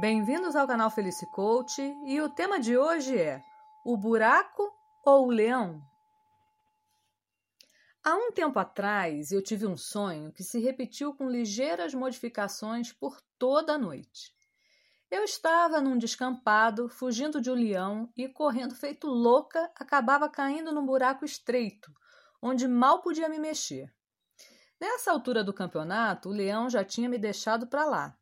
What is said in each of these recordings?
Bem-vindos ao canal Felice Coach e o tema de hoje é o buraco ou o leão? Há um tempo atrás eu tive um sonho que se repetiu com ligeiras modificações por toda a noite. Eu estava num descampado, fugindo de um leão e, correndo feito louca, acabava caindo num buraco estreito, onde mal podia me mexer. Nessa altura do campeonato, o leão já tinha me deixado para lá.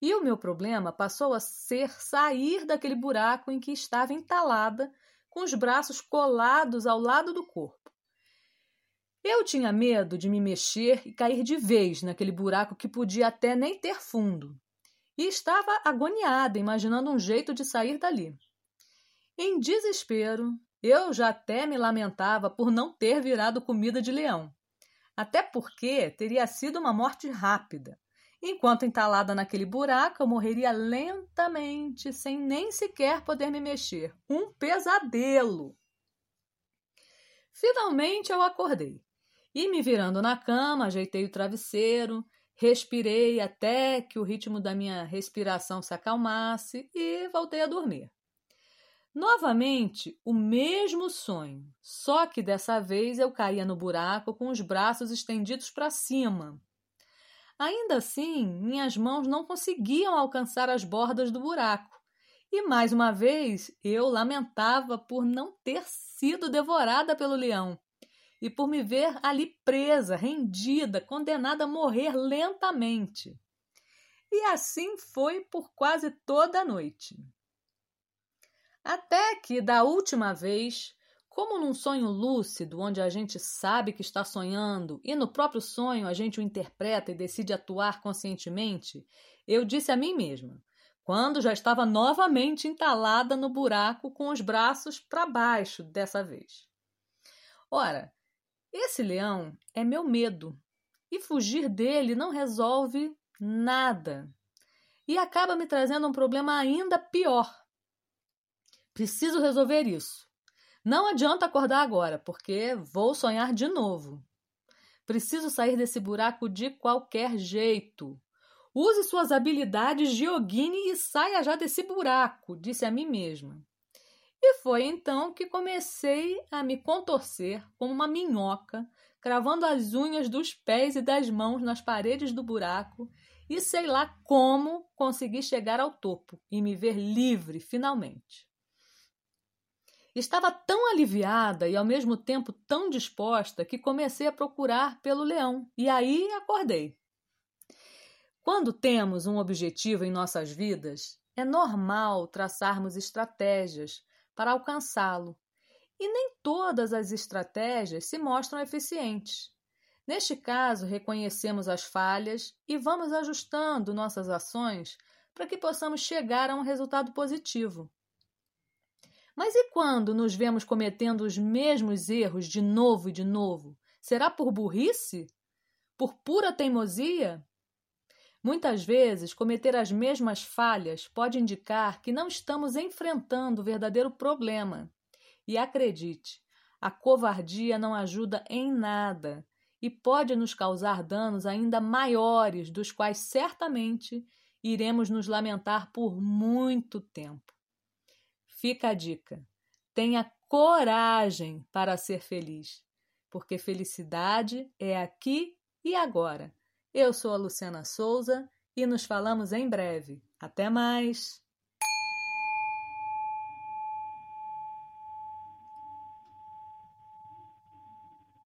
E o meu problema passou a ser sair daquele buraco em que estava entalada, com os braços colados ao lado do corpo. Eu tinha medo de me mexer e cair de vez naquele buraco que podia até nem ter fundo. E estava agoniada, imaginando um jeito de sair dali. Em desespero, eu já até me lamentava por não ter virado comida de leão até porque teria sido uma morte rápida. Enquanto entalada naquele buraco, eu morreria lentamente, sem nem sequer poder me mexer. Um pesadelo! Finalmente eu acordei. E me virando na cama, ajeitei o travesseiro, respirei até que o ritmo da minha respiração se acalmasse e voltei a dormir. Novamente, o mesmo sonho, só que dessa vez eu caía no buraco com os braços estendidos para cima. Ainda assim, minhas mãos não conseguiam alcançar as bordas do buraco. E mais uma vez eu lamentava por não ter sido devorada pelo leão e por me ver ali presa, rendida, condenada a morrer lentamente. E assim foi por quase toda a noite. Até que, da última vez, como num sonho lúcido, onde a gente sabe que está sonhando e no próprio sonho a gente o interpreta e decide atuar conscientemente, eu disse a mim mesma, quando já estava novamente entalada no buraco com os braços para baixo dessa vez. Ora, esse leão é meu medo e fugir dele não resolve nada e acaba me trazendo um problema ainda pior Preciso resolver isso. Não adianta acordar agora, porque vou sonhar de novo. Preciso sair desse buraco de qualquer jeito. Use suas habilidades de yogini e saia já desse buraco, disse a mim mesma. E foi então que comecei a me contorcer como uma minhoca, cravando as unhas dos pés e das mãos nas paredes do buraco, e sei lá como consegui chegar ao topo e me ver livre finalmente. Estava tão aliviada e ao mesmo tempo tão disposta que comecei a procurar pelo leão e aí acordei. Quando temos um objetivo em nossas vidas, é normal traçarmos estratégias para alcançá-lo, e nem todas as estratégias se mostram eficientes. Neste caso, reconhecemos as falhas e vamos ajustando nossas ações para que possamos chegar a um resultado positivo. Mas e quando nos vemos cometendo os mesmos erros de novo e de novo? Será por burrice? Por pura teimosia? Muitas vezes, cometer as mesmas falhas pode indicar que não estamos enfrentando o verdadeiro problema. E acredite, a covardia não ajuda em nada e pode nos causar danos ainda maiores, dos quais certamente iremos nos lamentar por muito tempo. Fica a dica: tenha coragem para ser feliz, porque felicidade é aqui e agora. Eu sou a Luciana Souza e nos falamos em breve. Até mais!